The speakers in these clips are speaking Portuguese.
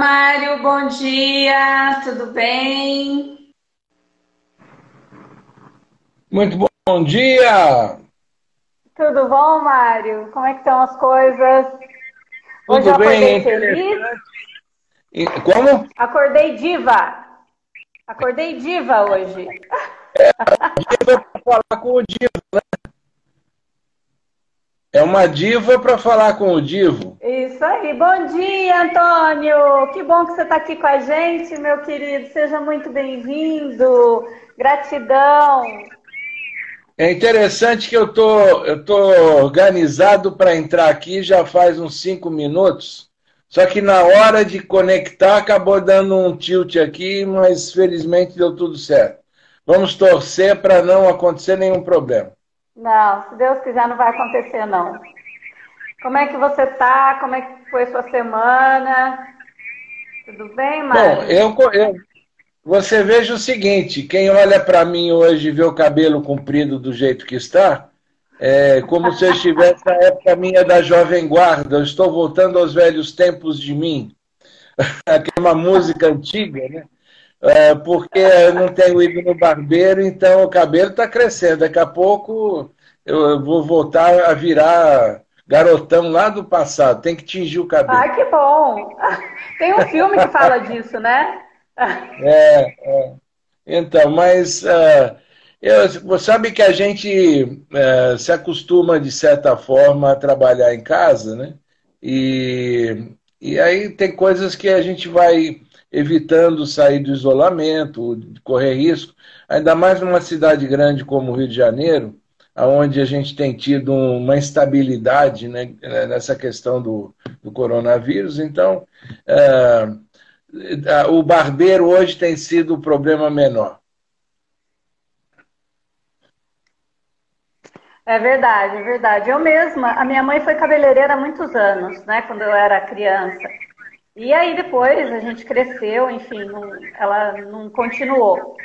Mário, bom dia, tudo bem? Muito bom dia! Tudo bom, Mário? Como é que estão as coisas? Hoje Tudo eu acordei bem, feliz. Como? Acordei diva. Acordei diva hoje. Diva para falar com o Divo, né? É uma diva para falar com o Divo. Isso aí. Bom dia, Antônio. Que bom que você está aqui com a gente, meu querido. Seja muito bem-vindo. Gratidão. É interessante que eu tô, eu tô organizado para entrar aqui já faz uns cinco minutos. Só que na hora de conectar acabou dando um tilt aqui, mas felizmente deu tudo certo. Vamos torcer para não acontecer nenhum problema. Não, se Deus quiser, não vai acontecer, não. Como é que você tá? Como é que foi sua semana? Tudo bem, Mário? Bom, eu, eu, você veja o seguinte: quem olha para mim hoje e vê o cabelo comprido do jeito que está, é como se eu estivesse na época minha da Jovem Guarda. Eu estou voltando aos velhos tempos de mim. Aquela música antiga, né? É, porque eu não tenho ido no barbeiro, então o cabelo está crescendo. Daqui a pouco eu vou voltar a virar garotão lá do passado. Tem que tingir o cabelo. Ai, que bom! Tem um filme que fala disso, né? É, é. Então, mas uh, eu, sabe que a gente uh, se acostuma, de certa forma, a trabalhar em casa, né? E, e aí tem coisas que a gente vai evitando sair do isolamento, correr risco, ainda mais numa cidade grande como o Rio de Janeiro, onde a gente tem tido uma instabilidade né, nessa questão do, do coronavírus. Então, é, o barbeiro hoje tem sido o problema menor. É verdade, é verdade. Eu mesma, a minha mãe foi cabeleireira há muitos anos, né, quando eu era criança. E aí depois a gente cresceu, enfim, não, ela não continuou.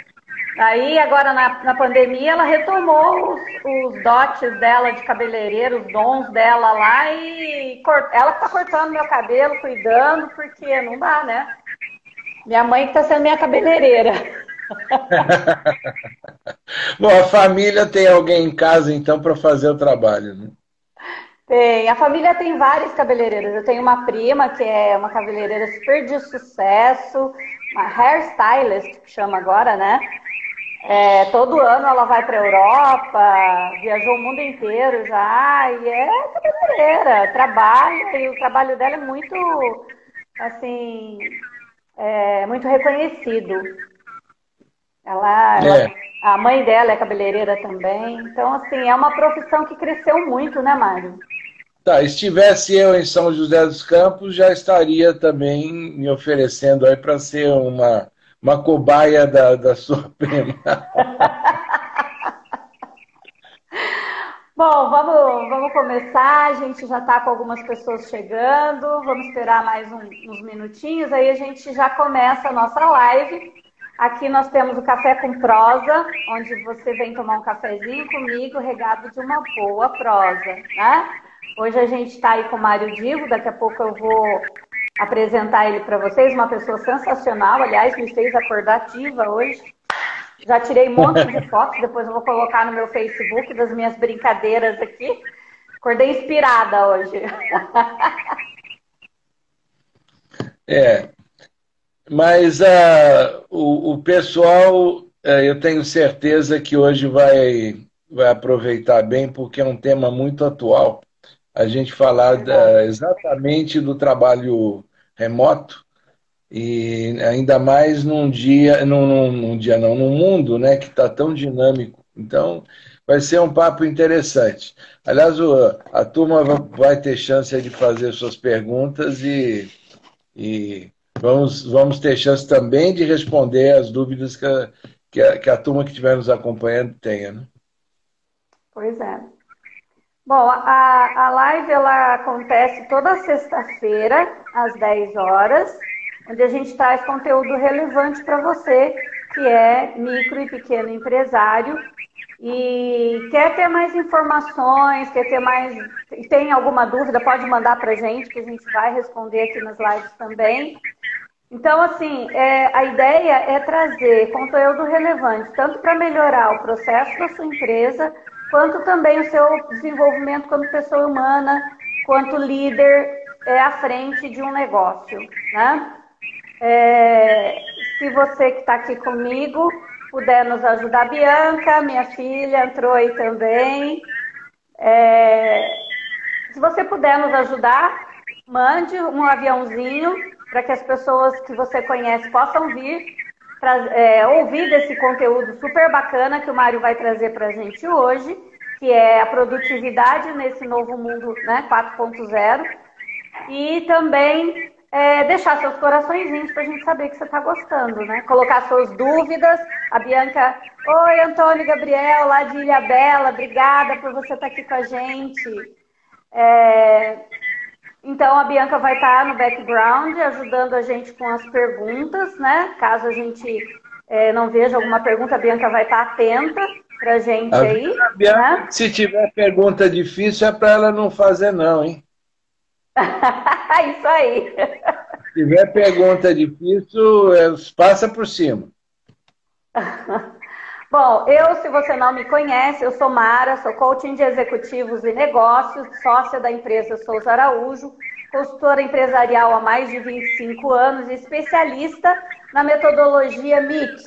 Aí agora na, na pandemia ela retomou os, os, dotes dela de cabeleireiro, os dons dela lá e cort, ela está cortando meu cabelo, cuidando, porque não dá, né? Minha mãe que está sendo minha cabeleireira. Bom, a família tem alguém em casa então para fazer o trabalho, né? Tem. A família tem várias cabeleireiras. Eu tenho uma prima que é uma cabeleireira super de sucesso, uma hairstylist, que chama agora, né? É, todo ano ela vai para a Europa, viajou o mundo inteiro já, e é cabeleireira, trabalha, e o trabalho dela é muito, assim, é, muito reconhecido. Ela, É. ela- a mãe dela é cabeleireira também, então, assim, é uma profissão que cresceu muito, né, Mário? Tá, estivesse eu em São José dos Campos, já estaria também me oferecendo aí para ser uma, uma cobaia da, da sua prima. Bom, vamos, vamos começar. A gente já está com algumas pessoas chegando. Vamos esperar mais um- uns minutinhos. Aí a gente já começa a nossa live. Aqui nós temos o Café com Prosa, onde você vem tomar um cafezinho comigo, regado de uma boa prosa, né? Hoje a gente está aí com o Mário Divo. Daqui a pouco eu vou apresentar ele para vocês. Uma pessoa sensacional. Aliás, me fez acordar ativa hoje. Já tirei um monte de fotos, depois eu vou colocar no meu Facebook das minhas brincadeiras aqui. Acordei inspirada hoje. É, mas ah, o, o pessoal, eh, eu tenho certeza que hoje vai, vai aproveitar bem, porque é um tema muito atual. A gente falar da- exatamente do trabalho remoto e ainda mais num dia, num, num, num dia não, num mundo, né, que está tão dinâmico. Então, vai ser um papo interessante. Aliás, o- a turma va- vai ter chance de fazer suas perguntas e, e vamos, vamos ter chance também de responder as dúvidas que a, que a, que a turma que estiver nos acompanhando tenha, né? Pois é. Bom, a, a live ela acontece toda sexta-feira, às 10 horas, onde a gente traz conteúdo relevante para você, que é micro e pequeno empresário, e quer ter mais informações, quer ter mais. Tem alguma dúvida, pode mandar para a gente, que a gente vai responder aqui nas lives também. Então, assim, é, a ideia é trazer conteúdo relevante, tanto para melhorar o processo da sua empresa, quanto também o seu desenvolvimento como pessoa humana, quanto líder é, à frente de um negócio. Né? É, se você que está aqui comigo puder nos ajudar, Bianca, minha filha, entrou aí também. É, se você puder nos ajudar, mande um aviãozinho para que as pessoas que você conhece possam vir é, ouvir desse conteúdo super bacana que o Mário vai trazer para a gente hoje, que é a produtividade nesse novo mundo né, 4.0. E também é, deixar seus coraçõezinhos para a gente saber que você está gostando, né? Colocar suas dúvidas. A Bianca, oi, Antônio Gabriel, lá de Ilha Bela, obrigada por você estar tá aqui com a gente. É, então, a Bianca vai estar tá no background ajudando a gente com as perguntas, né? Caso a gente é, não veja alguma pergunta, a Bianca vai estar tá atenta para a gente aí. Bianca, né? Se tiver pergunta difícil, é para ela não fazer, não, hein? Isso aí. Se tiver pergunta difícil, é, passa por cima. Bom, eu, se você não me conhece, eu sou Mara, sou coaching de executivos e negócios, sócia da empresa Souza Araújo, consultora empresarial há mais de 25 anos e especialista na metodologia MIT,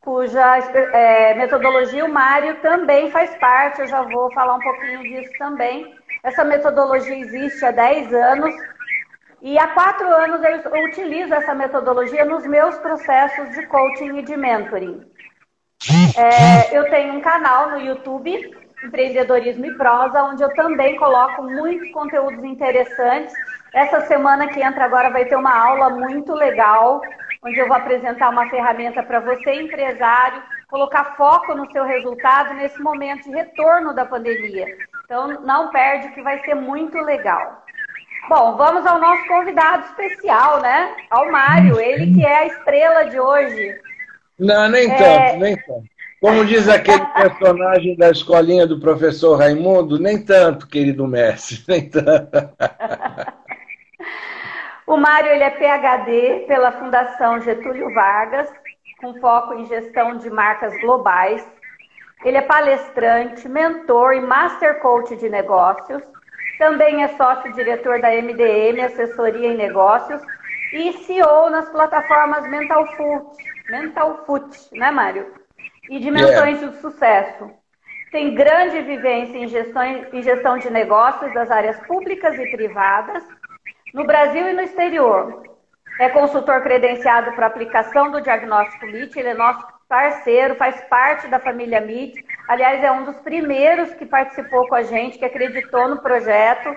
cuja é, metodologia o Mário também faz parte, eu já vou falar um pouquinho disso também. Essa metodologia existe há 10 anos e há quatro anos eu utilizo essa metodologia nos meus processos de coaching e de mentoring. É, eu tenho um canal no YouTube, Empreendedorismo e Prosa, onde eu também coloco muitos conteúdos interessantes. Essa semana que entra agora vai ter uma aula muito legal, onde eu vou apresentar uma ferramenta para você, empresário, colocar foco no seu resultado nesse momento de retorno da pandemia. Então, não perde, que vai ser muito legal. Bom, vamos ao nosso convidado especial, né? Ao Mário, ele que é a estrela de hoje. Não, nem é... tanto, nem tanto. Como diz aquele personagem da escolinha do professor Raimundo, nem tanto, querido mestre, nem tanto. o Mário ele é PhD pela Fundação Getúlio Vargas, com foco em gestão de marcas globais. Ele é palestrante, mentor e master coach de negócios. Também é sócio-diretor da MDM, Assessoria em Negócios, e CEO nas plataformas Mental Foot, Mental Foot, né, Mário? E Dimensões yeah. de Sucesso. Tem grande vivência em gestão, em gestão de negócios das áreas públicas e privadas, no Brasil e no exterior. É consultor credenciado para aplicação do diagnóstico MIT, ele é nosso parceiro, faz parte da família MIT. Aliás, é um dos primeiros que participou com a gente, que acreditou no projeto.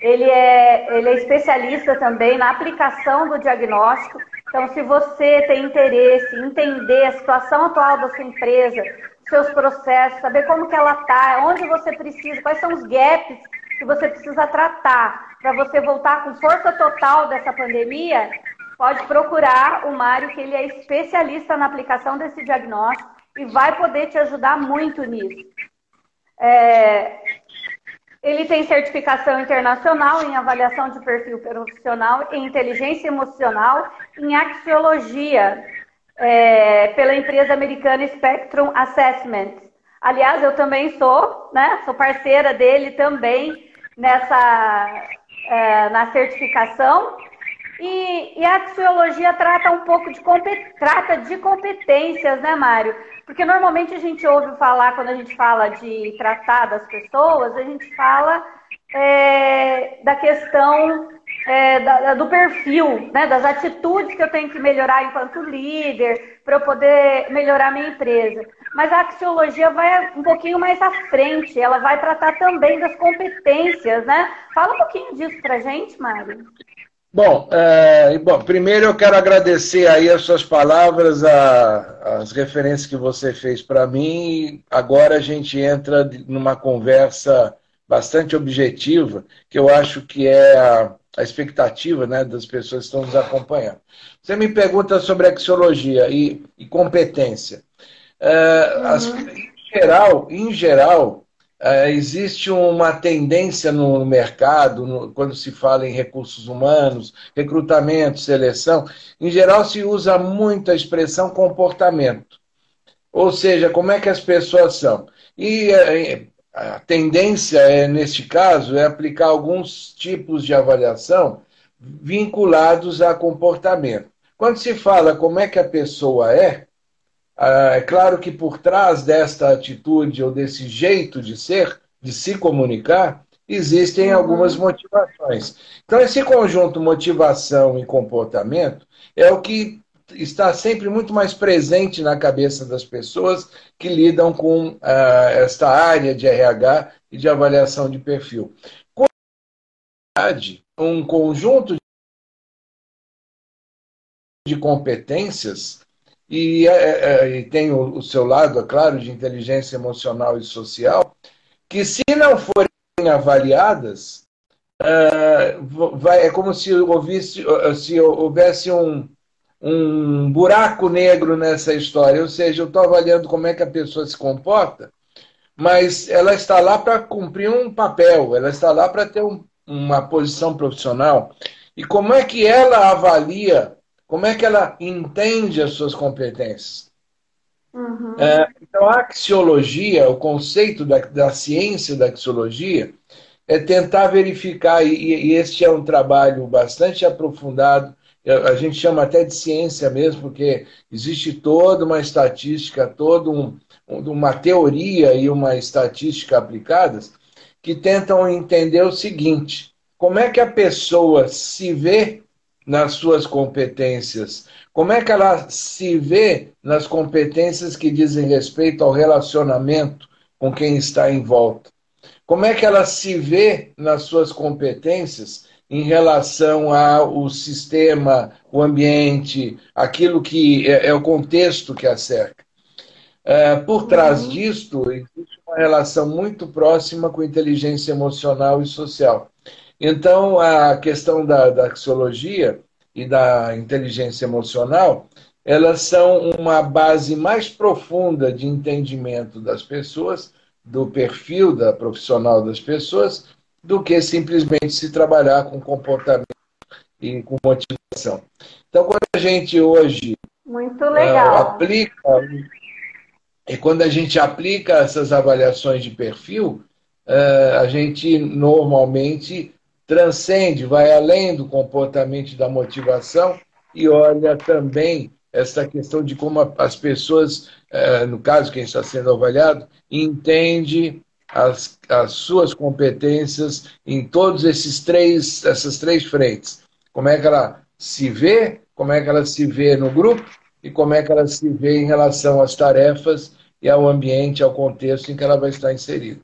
Ele é, ele é especialista também na aplicação do diagnóstico. Então, se você tem interesse em entender a situação atual da sua empresa, seus processos, saber como que ela está, onde você precisa, quais são os gaps que você precisa tratar para você voltar com força total dessa pandemia, pode procurar o Mário, que ele é especialista na aplicação desse diagnóstico e vai poder te ajudar muito nisso. É, ele tem certificação internacional em avaliação de perfil profissional em inteligência emocional em axiologia é, pela empresa americana Spectrum Assessment. Aliás, eu também sou, né? Sou parceira dele também nessa é, na certificação e, e, a axiologia trata um pouco de, trata de competências, né, Mário? Porque normalmente a gente ouve falar, quando a gente fala de tratar das pessoas, a gente fala é, da questão é, da, do perfil, né, das atitudes que eu tenho que melhorar enquanto líder, para eu poder melhorar minha empresa. Mas a axiologia vai um pouquinho mais à frente, ela vai tratar também das competências, né? Fala um pouquinho disso para gente, Mário. Bom, é, bom, primeiro eu quero agradecer aí as suas palavras, a, as referências que você fez para mim. Agora a gente entra numa conversa bastante objetiva, que eu acho que é a, a expectativa né, das pessoas que estão nos acompanhando. Você me pergunta sobre axiologia e, e competência. É, uhum. as, em geral, em geral uh, existe uma tendência no mercado, no, quando se fala em recursos humanos, recrutamento, seleção, em geral se usa muito a expressão comportamento. Ou seja, como é que as pessoas são. E uh, a tendência, é, neste caso, é aplicar alguns tipos de avaliação vinculados a comportamento. Quando se fala como é que a pessoa é, é claro que por trás desta atitude ou desse jeito de ser, de se comunicar, existem uhum. algumas motivações. Então, esse conjunto motivação e comportamento é o que está sempre muito mais presente na cabeça das pessoas que lidam com ah, esta área de RH e de avaliação de perfil. Com um conjunto de competências e, é, é, é, e tem o, o, seu lado, é claro, de inteligência emocional e social, que se não forem avaliadas, uh, vai, é como se houvesse, se houvesse um, um buraco negro nessa história. Ou seja, eu estou avaliando como é que a pessoa se comporta, mas ela está lá para cumprir um papel, ela está lá para ter um, uma posição profissional. E como é que ela avalia como é que ela entende as suas competências? Uhum. É, então, a axiologia, o conceito da, da ciência da axiologia, é tentar verificar, e, e este é um trabalho bastante aprofundado, a gente chama até de ciência mesmo, porque existe toda uma estatística, toda um, uma teoria e uma estatística aplicadas que tentam entender o seguinte: como é que a pessoa se vê nas suas competências? Como é que ela se vê nas competências que dizem respeito ao relacionamento com quem está em volta? Como é que ela se vê nas suas competências em relação ao sistema, o ambiente, aquilo que é, é o contexto que a cerca? É, por trás uhum. disto, existe uma relação muito próxima com inteligência emocional e social. Então, a questão da, da axiologia e da inteligência emocional, elas são uma base mais profunda de entendimento das pessoas, do perfil da profissional das pessoas, do que simplesmente se trabalhar com comportamento e com motivação. Então, quando a gente hoje Muito legal. Uh, aplica e quando a gente aplica essas avaliações de perfil, uh, a gente normalmente transcende, vai além do comportamento da motivação e olha também essa questão de como as pessoas, eh, no caso quem está sendo avaliado, entende as, as suas competências em todos esses três, essas três frentes. Como é que ela se vê, como é que ela se vê no grupo e como é que ela se vê em relação às tarefas e ao ambiente, ao contexto em que ela vai estar inserida.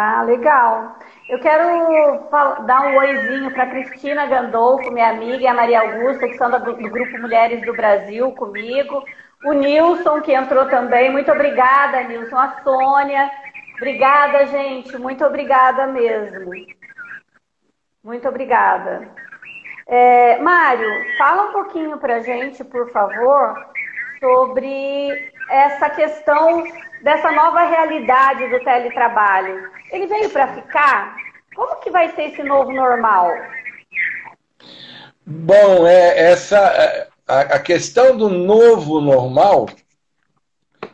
Tá, legal. Eu quero dar um oizinho para Cristina Gandolfo, minha amiga, e a Maria Augusta, que são do, Grupo Mulheres do Brasil comigo. O Nilson, que entrou também. Muito obrigada, Nilson. A Sônia. Obrigada, gente. Muito obrigada mesmo. Muito obrigada. É, Mário, fala um pouquinho para gente, por favor, sobre essa questão dessa nova realidade do teletrabalho. Ele veio para ficar? Como que vai ser esse novo normal? Bom, é, essa é, a, a questão do novo normal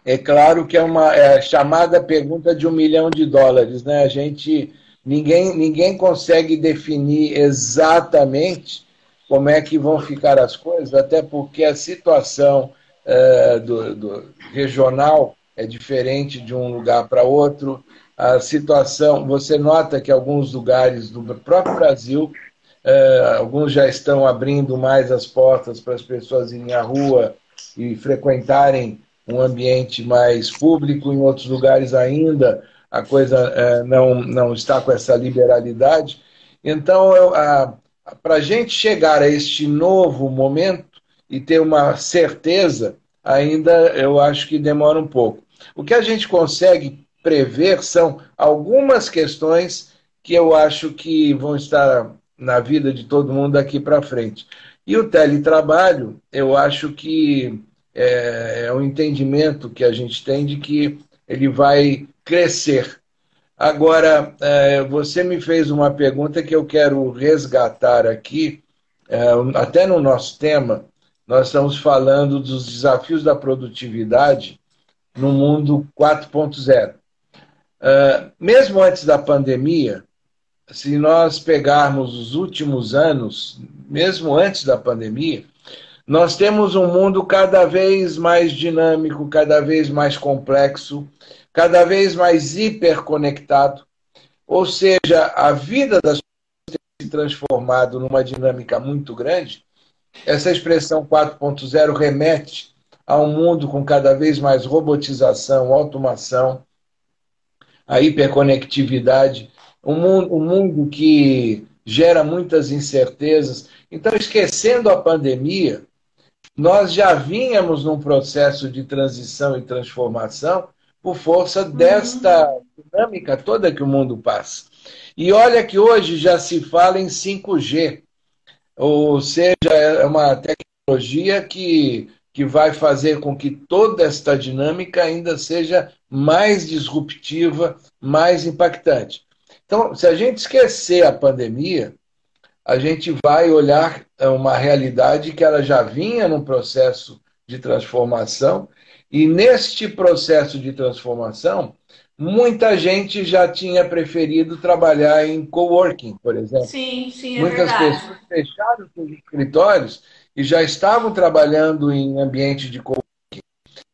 é claro que é uma é chamada pergunta de um milhão de dólares, né? A gente ninguém ninguém consegue definir exatamente como é que vão ficar as coisas, até porque a situação é, do, do regional é diferente de um lugar para outro. A situação, você nota que alguns lugares do próprio Brasil, é, alguns já estão abrindo mais as portas para as pessoas irem à rua e frequentarem um ambiente mais público, em outros lugares ainda a coisa é, não, não está com essa liberalidade. Então, para a gente chegar a este novo momento e ter uma certeza, ainda eu acho que demora um pouco. O que a gente consegue prever são algumas questões que eu acho que vão estar na vida de todo mundo daqui para frente. E o teletrabalho, eu acho que é, é um entendimento que a gente tem de que ele vai crescer. Agora, é, você me fez uma pergunta que eu quero resgatar aqui, é, até no nosso tema, nós estamos falando dos desafios da produtividade no mundo 4.0. Uh, mesmo antes da pandemia, se nós pegarmos os últimos anos, mesmo antes da pandemia, nós temos um mundo cada vez mais dinâmico, cada vez mais complexo, cada vez mais hiperconectado. Ou seja, a vida das pessoas tem se transformado numa dinâmica muito grande. Essa expressão 4.0 remete a um mundo com cada vez mais robotização, automação, a hiperconectividade, um mundo, um mundo que gera muitas incertezas. Então, esquecendo a pandemia, nós já vínhamos num processo de transição e transformação por força uhum. desta dinâmica toda que o mundo passa. E olha que hoje já se fala em 5G, ou seja, é uma tecnologia que que vai fazer com que toda esta dinâmica ainda seja mais disruptiva, mais impactante. Então, se a gente esquecer a pandemia, a gente vai olhar uma realidade que ela já vinha num processo de transformação, e neste processo de transformação, muita gente já tinha preferido trabalhar em coworking, por exemplo. Sim, sim, é Muitas verdade. pessoas fecharam seus escritórios e já estavam trabalhando em ambiente de coworking.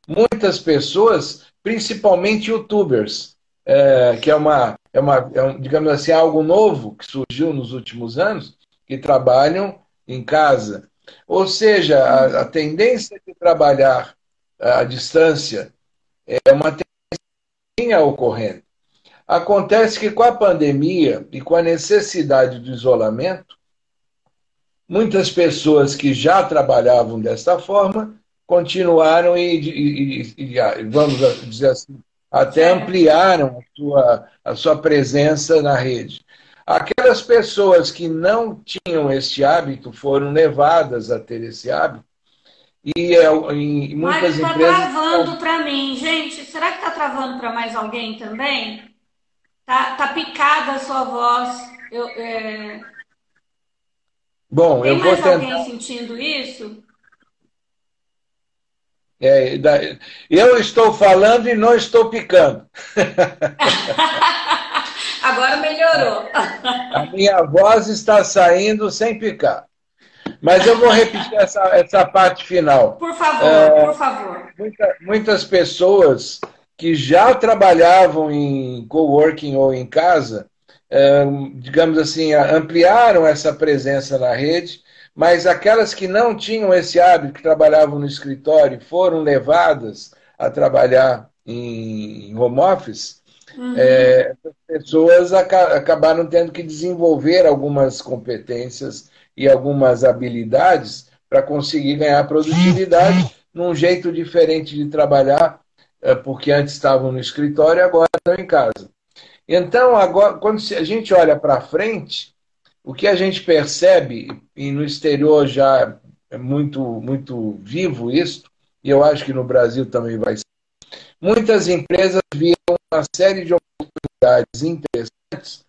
Muitas pessoas, principalmente youtubers, é, que é uma, é uma é um, digamos assim, algo novo que surgiu nos últimos anos, que trabalham em casa. Ou seja, a, a tendência de trabalhar à distância é uma tendência ocorrendo. Acontece que com a pandemia e com a necessidade do isolamento, Muitas pessoas que já trabalhavam desta forma continuaram e, e, e vamos dizer assim, até ampliaram a sua, a sua presença na rede. Aquelas pessoas que não tinham este hábito foram levadas a ter esse hábito. E é, em muitas Mas está empresas. Está travando para mim, gente. Será que está travando para mais alguém também? Tá, tá picada a sua voz. Eu, é... Bom, Tem eu vou tentar. alguém sentindo isso? É, eu estou falando e não estou picando. Agora melhorou. A minha voz está saindo sem picar. Mas eu vou repetir essa, essa parte final. Por favor, é, por favor. Muita, muitas pessoas que já trabalhavam em coworking ou em casa digamos assim, ampliaram essa presença na rede, mas aquelas que não tinham esse hábito, que trabalhavam no escritório, foram levadas a trabalhar em home office, uhum. é, as pessoas acabaram tendo que desenvolver algumas competências e algumas habilidades para conseguir ganhar produtividade num jeito diferente de trabalhar, é, porque antes estavam no escritório e agora estão em casa. Então, agora, quando a gente olha para frente, o que a gente percebe, e no exterior já é muito, muito vivo isso, e eu acho que no Brasil também vai ser, muitas empresas viram uma série de oportunidades interessantes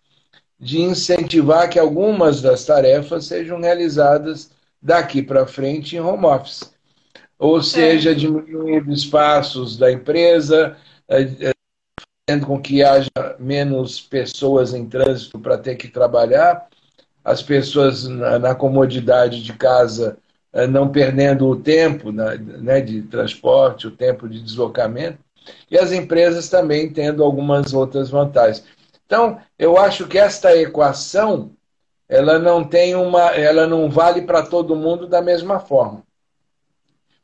de incentivar que algumas das tarefas sejam realizadas daqui para frente em home office. Ou seja, diminuindo espaços da empresa, eh, fazendo com que haja menos pessoas em trânsito para ter que trabalhar, as pessoas na, na comodidade de casa eh, não perdendo o tempo né, de transporte, o tempo de deslocamento, e as empresas também tendo algumas outras vantagens. Então, eu acho que esta equação ela não tem uma, ela não vale para todo mundo da mesma forma.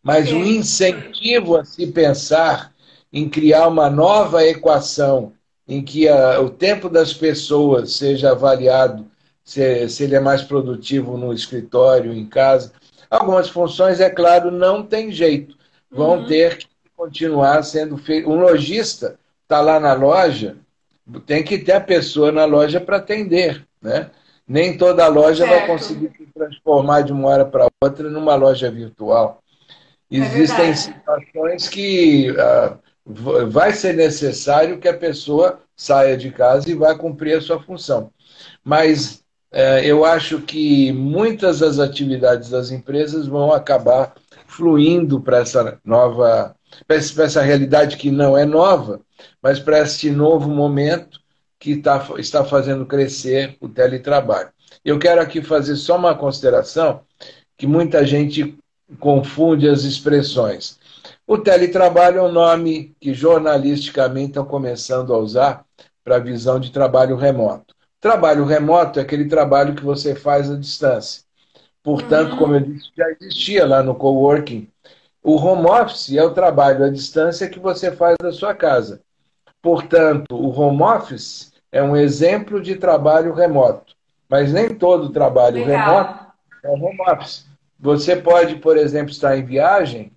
Mas o incentivo a se pensar em criar uma nova equação em que a, o tempo das pessoas seja avaliado se, se ele é mais produtivo no escritório, em casa. Algumas funções, é claro, não tem jeito. Vão uhum. ter que continuar sendo feito. Um lojista está lá na loja, tem que ter a pessoa na loja para atender. Né? Nem toda loja certo. vai conseguir se transformar de uma hora para outra numa loja virtual. Existem é situações que uh, vai ser necessário que a pessoa saia de casa e vá cumprir a sua função. Mas uh, eu acho que muitas das atividades das empresas vão acabar fluindo para essa nova, para essa realidade que não é nova, mas para este novo momento que tá, está fazendo crescer o teletrabalho. Eu quero aqui fazer só uma consideração que muita gente confunde as expressões. O teletrabalho é um nome que jornalisticamente estão começando a usar para a visão de trabalho remoto. Trabalho remoto é aquele trabalho que você faz à distância. Portanto, uhum. como eu disse, já existia lá no coworking. O home office é o trabalho à distância que você faz da sua casa. Portanto, o home office é um exemplo de trabalho remoto. Mas nem todo trabalho Legal. remoto é home office. Você pode, por exemplo, estar em viagem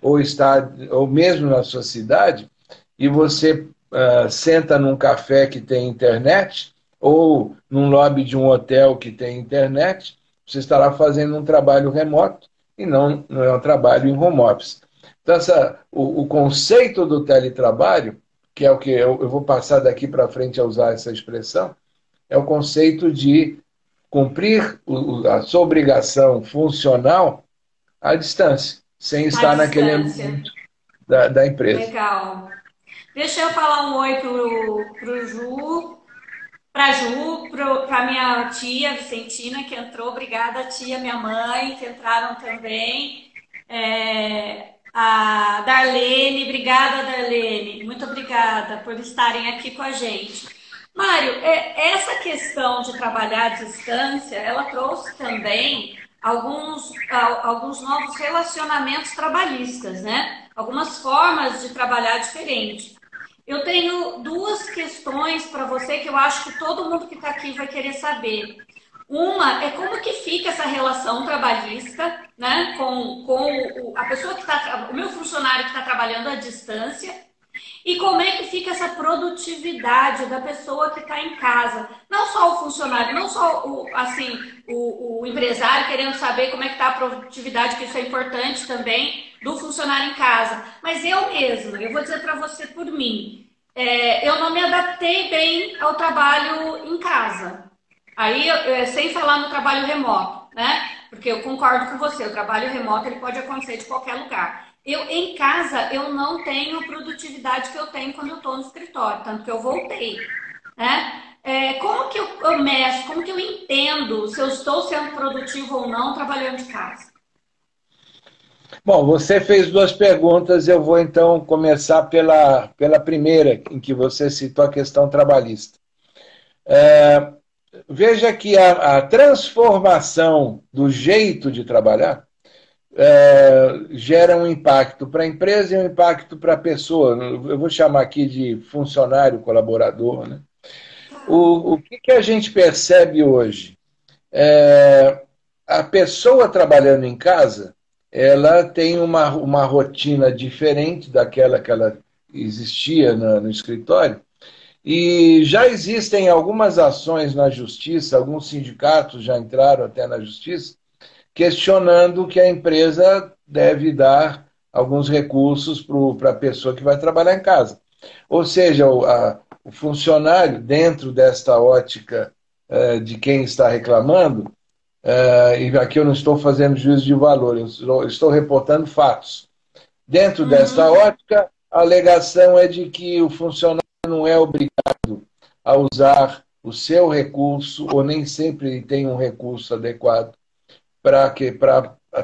ou estar ou mesmo na sua cidade e você uh, senta num café que tem internet ou num lobby de um hotel que tem internet, você estará fazendo um trabalho remoto e não, não é um trabalho em home office. Então, essa, o, o conceito do teletrabalho, que é o que eu, eu vou passar daqui para frente a usar essa expressão, é o conceito de cumprir a sua obrigação funcional à distância, sem estar naquele ambiente da, da, empresa. Legal. Deixa eu falar um oi pro, pro Ju, pra Ju, pro, pra minha tia Vicentina, que entrou. Obrigada, tia, minha mãe, que entraram também. É, a Darlene, obrigada, Darlene. Muito obrigada por estarem aqui com a gente. Mário, é, essa questão de trabalhar à distância, ela trouxe também alguns, alguns novos relacionamentos trabalhistas, né? Algumas formas de trabalhar diferente. Eu tenho duas questões para você que eu acho que todo mundo que está aqui vai querer saber. Uma é como que fica essa relação trabalhista, né, com, com a pessoa que está, o meu funcionário que está trabalhando à distância, e como é que fica essa produtividade da pessoa que está em casa? Não só o funcionário, não só o, assim, o, o empresário querendo saber como é que está a produtividade, que isso é importante também, do funcionário em casa. Mas eu mesma, eu vou dizer para você por mim, é, eu não me adaptei bem ao trabalho em casa. Aí, sem falar no trabalho remoto, né? Porque eu concordo com você, o trabalho remoto ele pode acontecer de qualquer lugar. Eu, em casa, eu não tenho produtividade que eu tenho quando eu estou no escritório, tanto que eu voltei. Né? É, como que eu, eu como que eu entendo se eu estou sendo produtivo ou não trabalhando de casa? Bom, você fez duas perguntas, eu vou então começar pela, pela primeira, em que você citou a questão trabalhista. É, veja que a, a transformação do jeito de trabalhar é, gera um impacto para a empresa e um impacto para a pessoa. Eu vou chamar aqui de funcionário, colaborador. Né? O, o que, que a gente percebe hoje? É, a pessoa trabalhando em casa, ela tem uma, uma rotina diferente daquela que ela existia no, no escritório. E já existem algumas ações na justiça, alguns sindicatos já entraram até na justiça, questionando que a empresa deve dar alguns recursos para a pessoa que vai trabalhar em casa. Ou seja, o, a, o funcionário, dentro desta ótica uh, de quem está reclamando, uh, e aqui eu não estou fazendo juízo de valor, eu estou, estou reportando fatos. Dentro uhum. desta ótica, a alegação é de que o funcionário não é obrigado a usar o seu recurso, ou nem sempre tem um recurso adequado para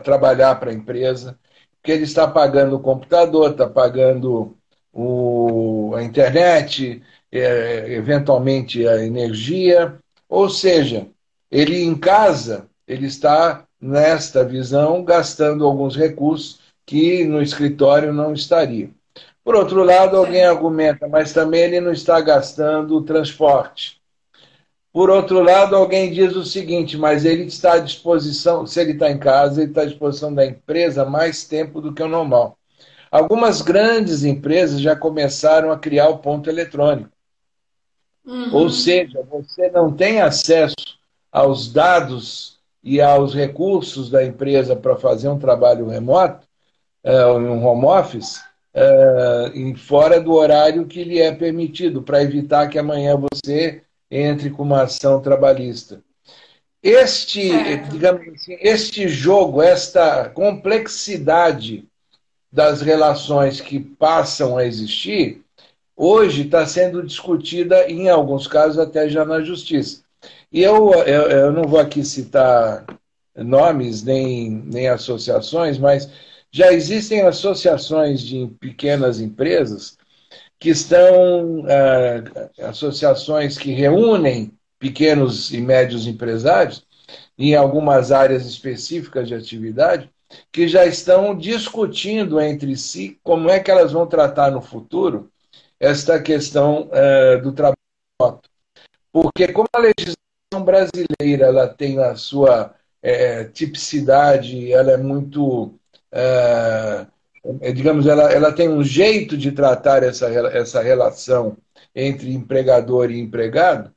trabalhar para a empresa, porque ele está pagando o computador, está pagando o, a internet, é, eventualmente a energia, ou seja, ele em casa ele está nesta visão gastando alguns recursos que no escritório não estaria. Por outro lado, alguém argumenta, mas também ele não está gastando o transporte. Por outro lado, alguém diz o seguinte, mas ele está à disposição, se ele está em casa, ele está à disposição da empresa mais tempo do que o normal. Algumas grandes empresas já começaram a criar o ponto eletrônico. Uhum. Ou seja, você não tem acesso aos dados e aos recursos da empresa para fazer um trabalho remoto, em um home office, em, fora do horário que lhe é permitido, para evitar que amanhã você entre com uma ação trabalhista. Este, digamos assim, este jogo, esta complexidade das relações que passam a existir, hoje está sendo discutida, em alguns casos, até já na justiça. E eu, eu, eu não vou aqui citar nomes nem, nem associações, mas já existem associações de pequenas empresas que estão, uh, associações que reúnem pequenos e médios empresários em algumas áreas específicas de atividade, que já estão discutindo entre si como é que elas vão tratar no futuro esta questão uh, do trabalho Porque como a legislação brasileira ela tem a sua é, tipicidade, ela é muito, é, digamos, ela, ela tem um jeito de tratar essa, essa relação entre empregador e empregado,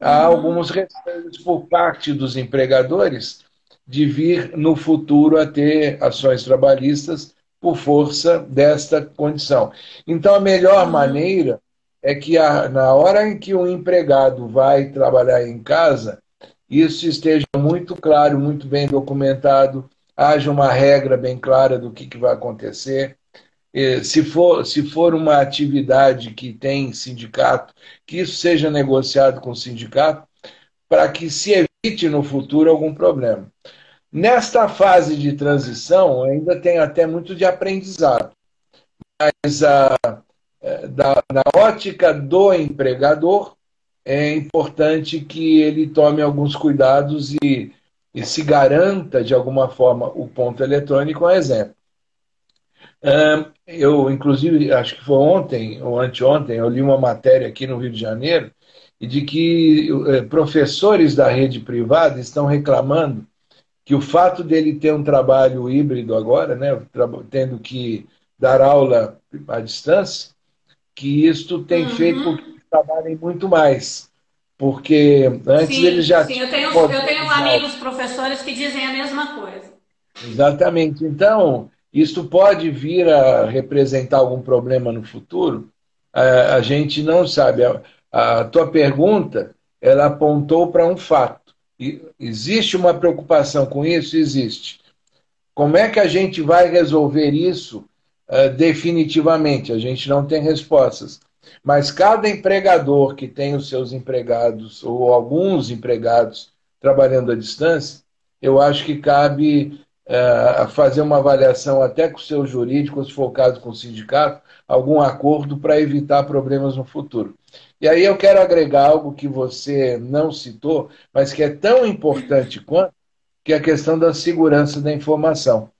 há uhum. alguns receios por parte dos empregadores de vir no futuro a ter ações trabalhistas por força desta condição. Então, a melhor uhum. maneira é que a, na hora em que o empregado vai trabalhar em casa, isso esteja muito claro, muito bem documentado, haja uma regra bem clara do que, que vai acontecer. Se for, se for uma atividade que tem sindicato, que isso seja negociado com o sindicato, para que se evite no futuro algum problema. Nesta fase de transição, ainda tem até muito de aprendizado, mas a, é, da, na ótica do empregador, é importante que ele tome alguns cuidados e, e se garanta, de alguma forma, o ponto eletrônico, um exemplo. Eu, inclusive, acho que foi ontem ou anteontem, eu li uma matéria aqui no Rio de Janeiro e de que eh, professores da rede privada estão reclamando que o fato dele ter um trabalho híbrido agora, né, tendo que dar aula à distância, que isto tem uhum. feito com que trabalhem muito mais. Porque antes sim, eles já sim, eu tenho, eu tenho amigos professores que dizem a mesma coisa. Exatamente. Então, isto pode vir a representar algum problema no futuro? A, a gente não sabe. A, a tua pergunta, ela apontou para um fato. E existe uma preocupação com isso? Existe. Como é que a gente vai resolver isso uh, definitivamente? A gente não tem respostas. Mas cada empregador que tem os seus empregados, ou alguns empregados trabalhando à distância, eu acho que cabe é, fazer uma avaliação até com seus jurídicos, focado com o sindicato, algum acordo para evitar problemas no futuro. E aí eu quero agregar algo que você não citou, mas que é tão importante quanto, que é a questão da segurança da informação.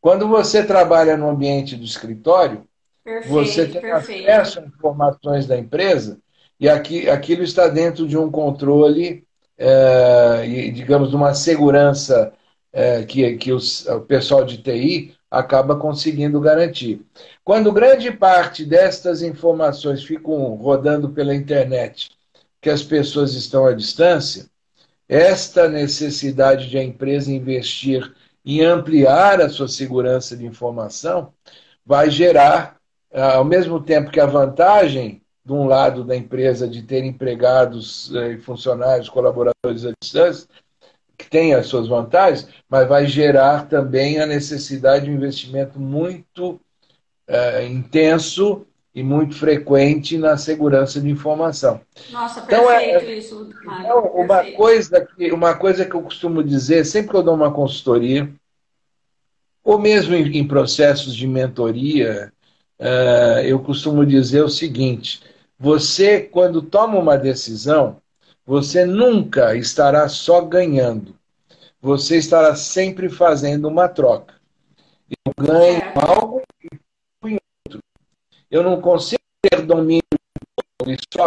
Quando você trabalha no ambiente do escritório, perfeito, você tem perfeito. acesso a informações da empresa e aqui, aquilo está dentro de um controle é, e, digamos, de uma segurança é, que, que os, o pessoal de TI acaba conseguindo garantir. Quando grande parte destas informações ficam rodando pela internet, que as pessoas estão à distância, esta necessidade de a empresa investir em ampliar a sua segurança de informação vai gerar, ao mesmo tempo que a vantagem de um lado da empresa de ter empregados e funcionários, colaboradores à distância, que tem as suas vantagens, mas vai gerar também a necessidade de um investimento muito é, intenso e muito frequente na segurança de informação. Nossa, então, é, perfeito é, isso, Mário. Então, uma, coisa que, uma coisa que eu costumo dizer, sempre que eu dou uma consultoria, ou mesmo em, em processos de mentoria, uh, eu costumo dizer o seguinte: você, quando toma uma decisão, você nunca estará só ganhando. Você estará sempre fazendo uma troca. Eu ganho algo e em outro. Eu não consigo ter domínio e só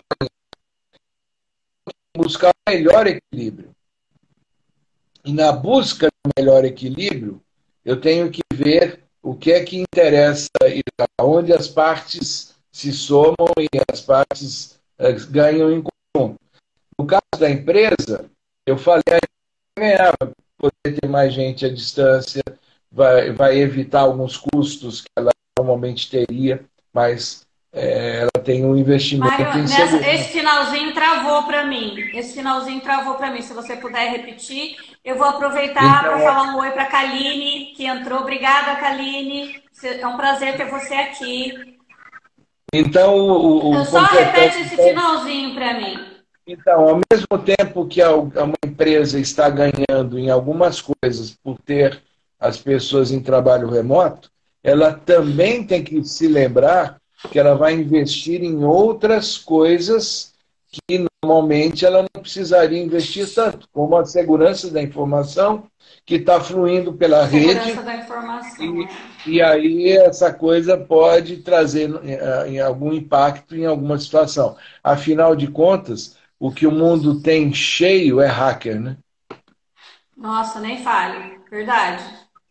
buscar o melhor equilíbrio. E na busca do melhor equilíbrio, eu tenho que ver o que é que interessa e onde as partes se somam e as partes eh, ganham em conjunto. No caso da empresa, eu falei, ganhava poder ter mais gente à distância, vai, vai evitar alguns custos que ela normalmente teria, mas é, ela tem um investimento Mário, nessa, Esse finalzinho travou para mim. Esse finalzinho travou para mim. Se você puder repetir, eu vou aproveitar então, para falar um oi para a Kaline, que entrou. Obrigada, Kaline. É um prazer ter você aqui. Então, o, o só repete esse finalzinho para mim. Então, ao mesmo tempo que uma empresa está ganhando em algumas coisas por ter as pessoas em trabalho remoto, ela também tem que se lembrar que ela vai investir em outras coisas que normalmente ela não precisaria investir tanto, como a segurança da informação, que está fluindo pela segurança rede. Da informação, e, é. e aí essa coisa pode trazer eh, em algum impacto em alguma situação. Afinal de contas, o que o mundo tem cheio é hacker, né? Nossa, nem fale. Verdade.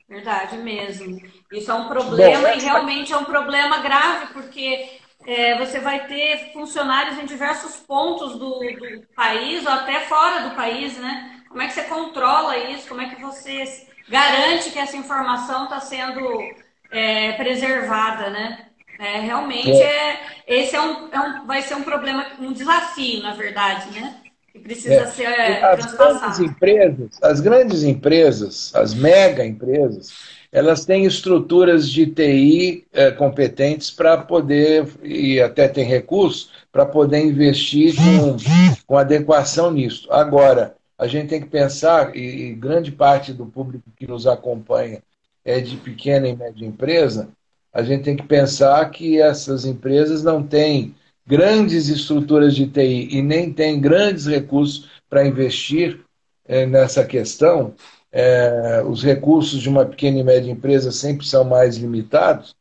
Verdade mesmo. Isso é um problema Bom, e realmente é um problema grave, porque é, você vai ter funcionários em diversos pontos do, do, país ou até fora do país, né? Como é que você controla isso? Como é que você garante que essa informação está sendo é, preservada, né? É, realmente é. esse é um, é um, vai ser um problema, um desafio, na verdade, né? que precisa é. ser as grandes empresas, as grandes empresas, as mega empresas, elas têm estruturas de TI é, competentes para poder, e até tem recursos, para poder investir com, com adequação nisso. Agora, a gente tem que pensar, e, e grande parte do público que nos acompanha é de pequena e média empresa, a gente tem que pensar que essas empresas não têm grandes estruturas de TI e nem tem grandes recursos para investir é, nessa questão, é, os recursos de uma pequena e média empresa sempre são mais limitados,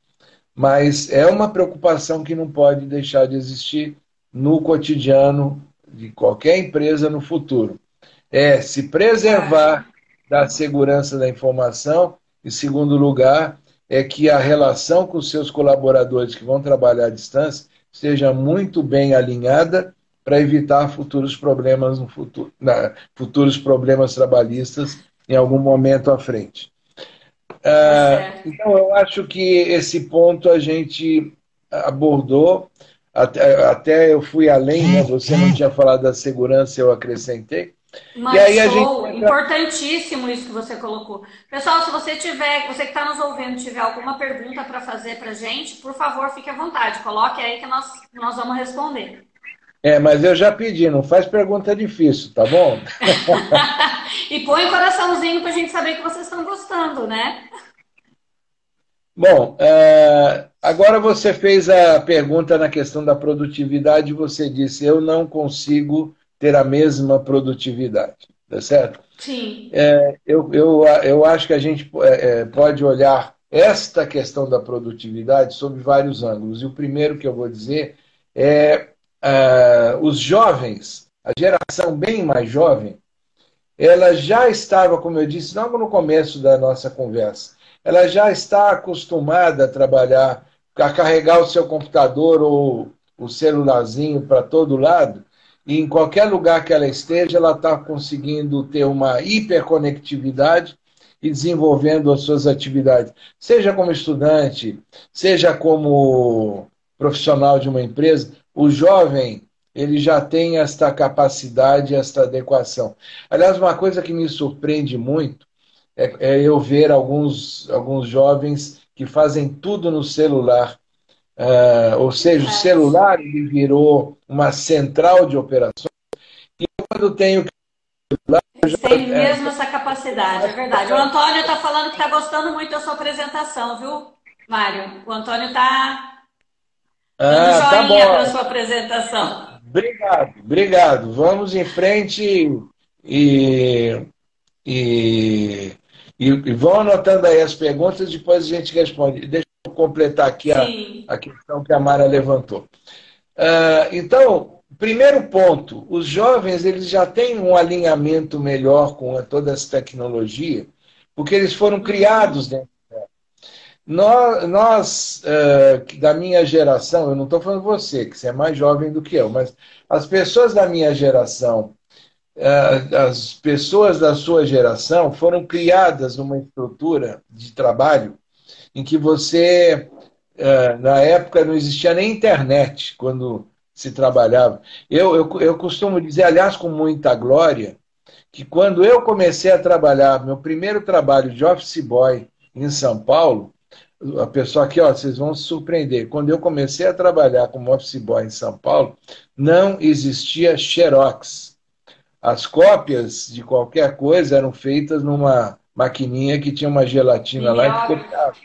mas é uma preocupação que não pode deixar de existir no cotidiano de qualquer empresa no futuro. É se preservar da segurança da informação, e segundo lugar, é que a relação com seus colaboradores que vão trabalhar à distância seja muito bem alinhada para evitar futuros problemas no futuro, na, futuros problemas trabalhistas em algum momento à frente. Ah, então, eu acho que esse ponto a gente abordou, até, até eu fui além, né? você não tinha falado da segurança, eu acrescentei. Mas e aí a gente... importantíssimo isso que você colocou. Pessoal, se você tiver, você que está nos ouvindo, tiver alguma pergunta para fazer para gente, por favor, fique à vontade. Coloque aí que nós, nós vamos responder. É, mas eu já pedi, não faz pergunta difícil, tá bom? e põe um coraçãozinho para a gente saber que vocês estão gostando, né? Bom, uh, agora você fez a pergunta na questão da produtividade, você disse, eu não consigo ter a mesma produtividade, tá certo? Sim. É, eu, eu, eu acho que a gente é, é, pode olhar esta questão da produtividade sob vários ângulos. E o primeiro que eu vou dizer é uh, os jovens, a geração bem mais jovem, ela já estava, como eu disse logo no começo da nossa conversa, ela já está acostumada a trabalhar, a carregar o seu computador ou o celularzinho para todo lado e em qualquer lugar que ela esteja, ela está conseguindo ter uma hiperconectividade e desenvolvendo as suas atividades, seja como estudante, seja como profissional de uma empresa, o jovem ele já tem esta capacidade, esta adequação. Aliás, uma coisa que me surpreende muito é, é eu ver alguns, alguns jovens que fazem tudo no celular. Uh, ou seja, o celular ele virou uma central de operações. E quando tenho que. Tem mesmo essa capacidade, é verdade. O Antônio está falando que está gostando muito da sua apresentação, viu, Mário? O Antônio está ah, tá tá para sua apresentação. Obrigado, obrigado. Vamos em frente e, e, e, vão anotando aí as perguntas, depois a gente responde. Deixa completar aqui a, a questão que a Mara levantou. Uh, então, primeiro ponto, os jovens eles já têm um alinhamento melhor com toda essa tecnologia, porque eles foram criados dentro dela. Nós, nós uh, da minha geração, eu não estou falando você, que você é mais jovem do que eu, mas as pessoas da minha geração as pessoas da sua geração foram criadas numa estrutura de trabalho em que você, na época, não existia nem internet quando se trabalhava. Eu, eu, eu costumo dizer, aliás, com muita glória, que quando eu comecei a trabalhar, meu primeiro trabalho de office boy em São Paulo, a pessoa aqui, ó, vocês vão se surpreender. Quando eu comecei a trabalhar como office boy em São Paulo, não existia xerox. As cópias de qualquer coisa eram feitas numa maquininha que tinha uma gelatina lá e copiava.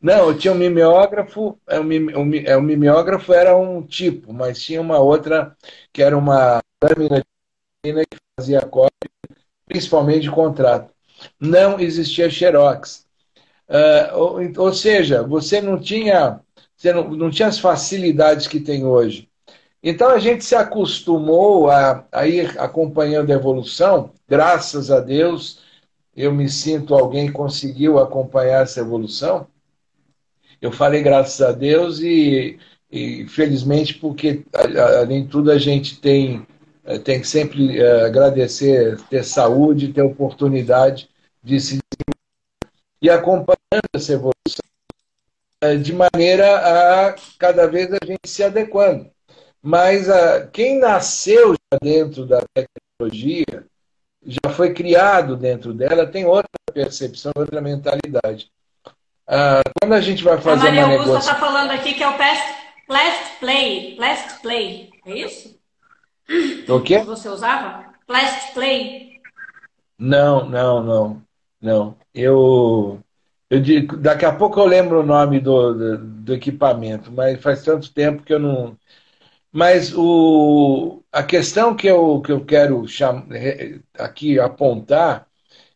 Não, tinha um mimeógrafo, é, é, o mimeógrafo era um tipo, mas tinha uma outra que era uma lâmina de que fazia cópia, principalmente de contrato. Não existia xerox. Uh, ou, ou, seja, você não tinha, você não, não tinha as facilidades que tem hoje. Então a gente se acostumou a, a ir acompanhando a evolução, graças a Deus, eu me sinto alguém conseguiu acompanhar essa evolução. Eu falei graças a Deus e, e felizmente porque além de tudo a gente tem eh, tem que sempre uh, agradecer ter saúde, ter oportunidade de se e acompanhando essa evolução eh, de maneira a cada vez a gente se adequando. Mas a, ah, quem nasceu já dentro da tecnologia, já foi criado dentro dela, tem outra percepção, outra mentalidade. Ah, quando a gente vai fazer a Maria uma negociação... está falando aqui que é o Plast Play. Plast Play, é isso? O quê? Você usava? Plast Play? Não, não, não. Não. Eu, eu digo, daqui a pouco eu lembro o nome do, do, do, equipamento, mas faz tanto tempo que eu não. Mas o, a questão que eu, que eu quero cham, aqui apontar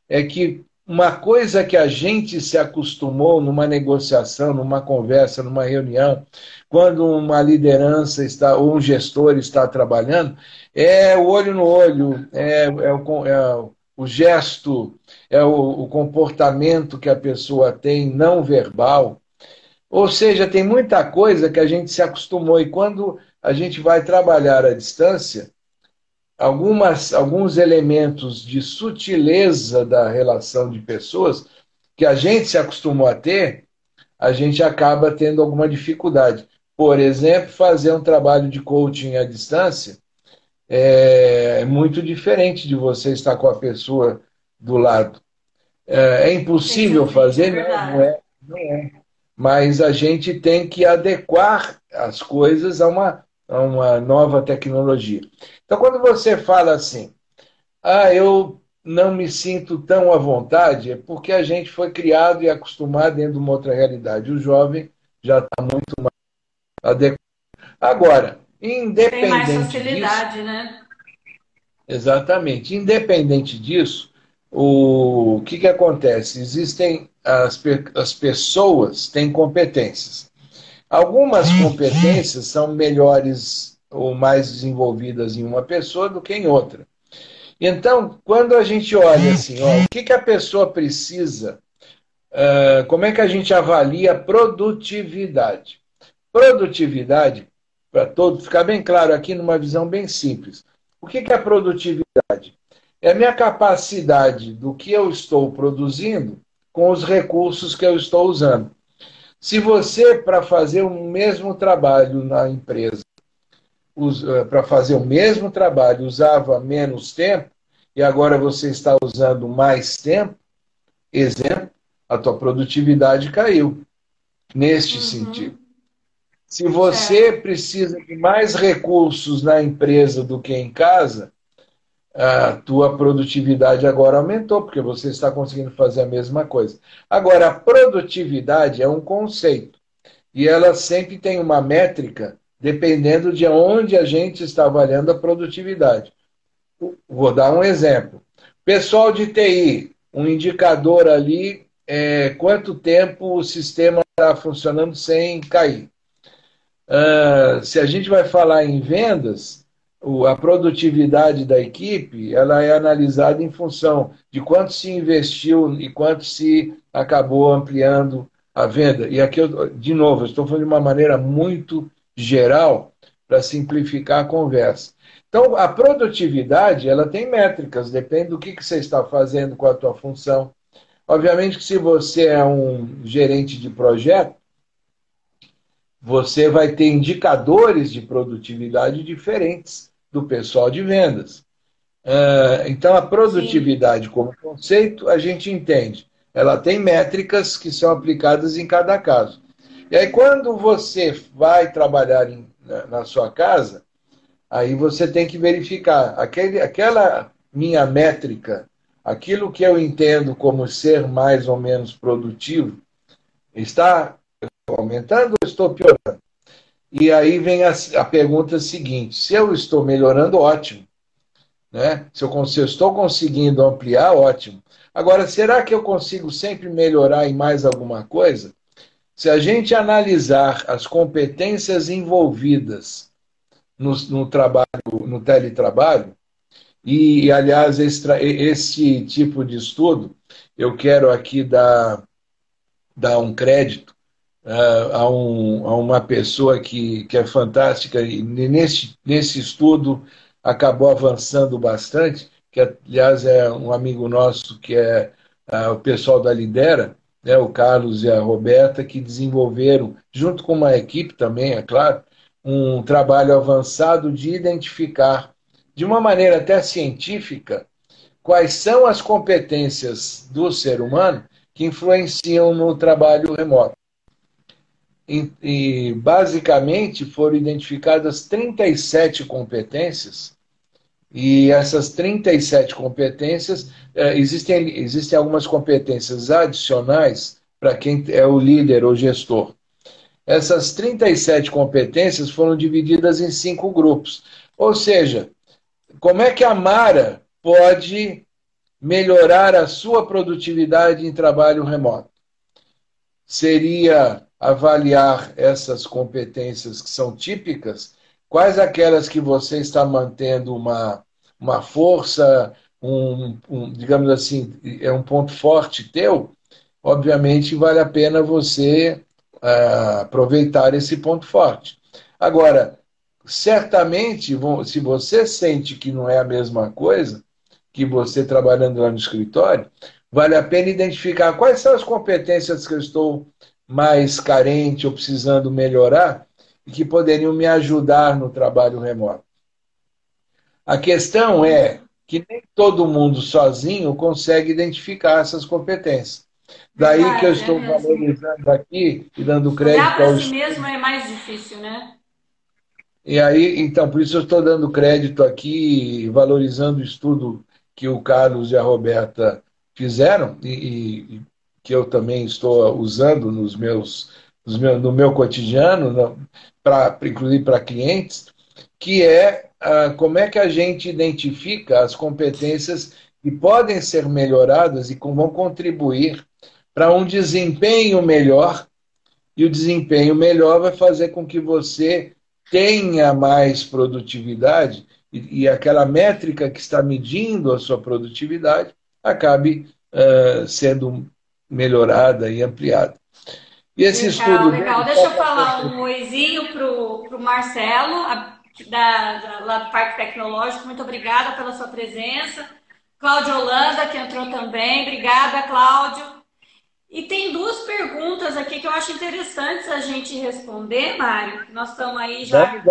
é que uma coisa que a gente se acostumou numa negociação, numa conversa, numa reunião, quando uma liderança está ou um gestor está trabalhando, é o olho no olho, é, é, o, é o gesto, é o, o comportamento que a pessoa tem não verbal. Ou seja, tem muita coisa que a gente se acostumou e quando a gente vai trabalhar à distância, algumas, alguns elementos de sutileza da relação de pessoas que a gente se acostumou a ter, a gente acaba tendo alguma dificuldade. Por exemplo, fazer um trabalho de coaching à distância é muito diferente de você estar com a pessoa do lado. É, é impossível fazer? É não, é, não é. Mas a gente tem que adequar as coisas a uma, a uma nova tecnologia. Então, quando você fala assim, ah, eu não me sinto tão à vontade, é porque a gente foi criado e acostumado dentro de uma outra realidade. O jovem já está muito mais adequado. Agora, Independente Tem mais facilidade, disso, né? Exatamente. Independente disso, o que, que acontece? Existem as, as pessoas têm competências. Algumas competências são melhores ou mais desenvolvidas em uma pessoa do que em outra. Então, quando a gente olha assim, ó, o que, que a pessoa precisa, uh, como é que a gente avalia a produtividade? Produtividade para todos ficar bem claro aqui numa visão bem simples. O que é produtividade? É a minha capacidade do que eu estou produzindo com os recursos que eu estou usando. Se você, para fazer o mesmo trabalho na empresa, eh, para fazer o mesmo trabalho, usava menos tempo, e agora você está usando mais tempo, exemplo, a tua produtividade caiu. Neste uhum. sentido. Se você precisa de mais recursos na empresa do que em casa, a tua produtividade agora aumentou, porque você está conseguindo fazer a mesma coisa. Agora, a produtividade é um conceito. E ela sempre tem uma métrica dependendo de onde a gente está avaliando a produtividade. Vou dar um exemplo. Pessoal de TI, um indicador ali é quanto tempo o sistema está funcionando sem cair. Uh, se a gente vai falar em vendas, o, a produtividade da equipe ela é analisada em função de quanto se investiu e quanto se acabou ampliando a venda. E aqui, eu, de novo, eu estou falando de uma maneira muito geral, para simplificar a conversa. Então, a produtividade, ela tem métricas, depende do que, que você está fazendo com a tua função. Obviamente que se você é um gerente de projeto, você vai ter indicadores de produtividade diferentes do pessoal de vendas. Ah, então, a produtividade Sim. como conceito, a gente entende. Ela tem métricas que são aplicadas em cada caso. E aí, quando você vai trabalhar em, na, na, sua casa, aí você tem que verificar aquele, aquela minha métrica, aquilo que eu entendo como ser mais ou menos produtivo, está aumentando ou estou piorando? E aí vem a, a pergunta seguinte: se eu estou melhorando, ótimo. Né? Se, eu, se eu estou conseguindo ampliar, ótimo. Agora, será que eu consigo sempre melhorar em mais alguma coisa? Se a gente analisar as competências envolvidas no, no trabalho, no teletrabalho, e, aliás, esse, esse, tipo de estudo, eu quero aqui dar, dar um crédito uh, a, um, a, uma pessoa que, que é fantástica, e nesse, nesse estudo acabou avançando bastante, que aliás é um amigo nosso que é uh, o pessoal da Lidera, né, o Carlos e a Roberta, que desenvolveram, junto com uma equipe também, é claro, um trabalho avançado de identificar, de uma maneira até científica, quais são as competências do ser humano que influenciam no trabalho remoto. E, e basicamente foram identificadas 37 competências e essas 37 competências, é, existem, existem algumas competências adicionais para quem é o líder ou gestor. Essas 37 competências foram divididas em cinco grupos. Ou seja, como é que a Mara pode melhorar a sua produtividade em trabalho remoto? Seria avaliar essas competências que são típicas Quais aquelas que você está mantendo uma, uma força, um, um, digamos assim, é um ponto forte teu? Obviamente vale a pena você uh, aproveitar esse ponto forte. Agora, certamente, se você sente que não é a mesma coisa, que você trabalhando lá no escritório, vale a pena identificar quais são as competências que eu estou mais carente ou precisando melhorar e que poderiam me ajudar no trabalho remoto. A questão é que nem todo mundo sozinho consegue identificar essas competências. Daí que eu estou é valorizando aqui e dando crédito Olhar para si mesmo é mais difícil, né? E aí, então, por isso eu estou dando crédito aqui, valorizando o estudo que o Carlos e a Roberta fizeram e, e que eu também estou usando nos meus, nos meus no meu cotidiano, pra, inclusive para clientes, que é ah, como é que a gente identifica as competências que podem ser melhoradas e como vão contribuir para um desempenho melhor. E o desempenho melhor vai fazer com que você tenha mais produtividade e, e aquela métrica que está medindo a sua produtividade acabe uh, sendo melhorada e ampliada. E esse legal, estudo. Legal, deixa eu falar um oizinho pro, pro Marcelo, a, da, da, lá do Parque Tecnológico. Muito obrigada pela sua presença. Cláudio Holanda, que entrou também. Obrigada, Cláudio. E tem duas perguntas aqui que eu acho interessantes a gente responder, Mário. Nós estamos aí já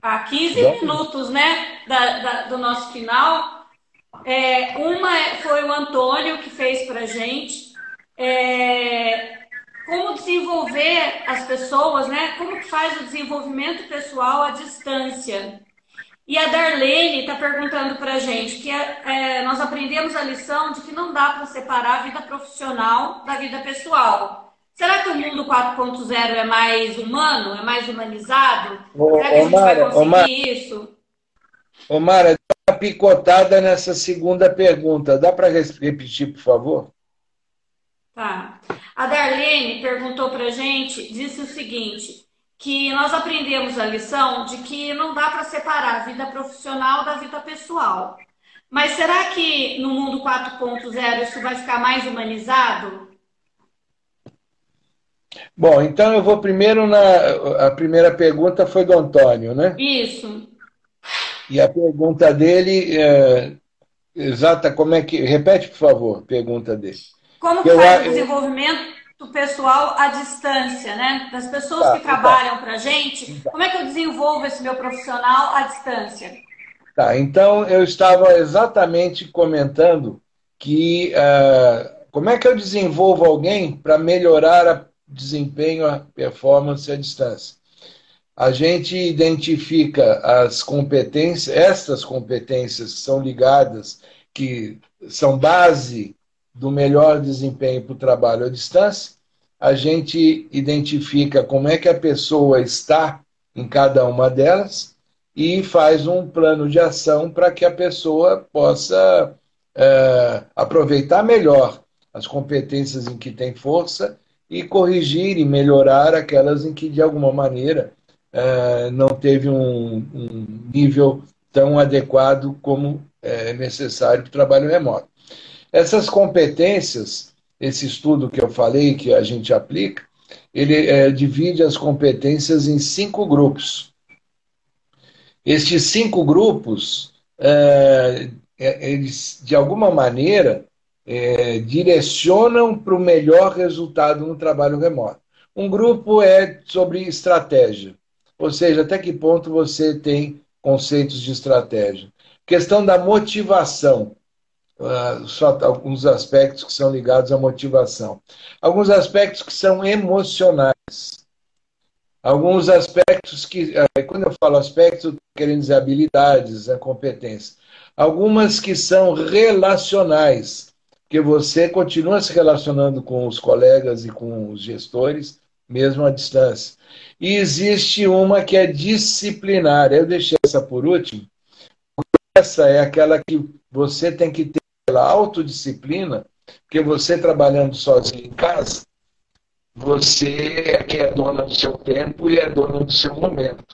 há 15 minutos né, da, da, do nosso final. É, uma é, foi o Antônio que fez para a gente. É, como desenvolver as pessoas, né? Como que faz o desenvolvimento pessoal à distância? E a Darlene está perguntando para a gente que é, nós aprendemos a lição de que não dá para separar a vida profissional da vida pessoal. Será que o mundo 4.0 é mais humano, é mais humanizado? Ô, Será que a gente Mara, vai conseguir isso? Ô Mara, dá uma picotada nessa segunda pergunta. Dá para repetir, por favor? Tá. A Darlene perguntou para a gente, disse o seguinte, que nós aprendemos a lição de que não dá para separar a vida profissional da vida pessoal. Mas será que no mundo 4.0 isso vai ficar mais humanizado? Bom, então eu vou primeiro na. A primeira pergunta foi do Antônio, né? Isso. E a pergunta dele é, exata, como é que. Repete, por favor, a pergunta dele. Como que eu, faz o desenvolvimento pessoal à distância, né? Das pessoas tá, que trabalham tá. para a gente, como é que eu desenvolvo esse meu profissional à distância? Tá, então eu estava exatamente comentando que uh, como é que eu desenvolvo alguém para melhorar o desempenho, a performance à distância? A gente identifica as competências, estas competências que são ligadas, que são base do melhor desempenho para o trabalho à distância, a gente identifica como é que a pessoa está em cada uma delas e faz um plano de ação para que a pessoa possa é, aproveitar melhor as competências em que tem força e corrigir e melhorar aquelas em que, de alguma maneira, é, não teve um, um, nível tão adequado como é necessário para o trabalho remoto. Essas competências, esse estudo que eu falei, que a gente aplica, ele é, divide as competências em cinco grupos. Estes cinco grupos, é, é, eles, de alguma maneira, é, direcionam para o melhor resultado no trabalho remoto. Um grupo é sobre estratégia, ou seja, até que ponto você tem conceitos de estratégia. Questão da motivação, uh, só alguns aspectos que são ligados à motivação. Alguns aspectos que são emocionais. Alguns aspectos que, uh, quando eu falo aspectos, estou querendo dizer habilidades, a competência algumas que são relacionais, que você continua se relacionando com os colegas e com os gestores, mesmo à distância. E existe uma que é disciplinar. Eu deixei essa por último. Essa é aquela que você tem que ter pela autodisciplina, porque você trabalhando sozinho em casa, você é que é dona do seu tempo e é dona do seu momento.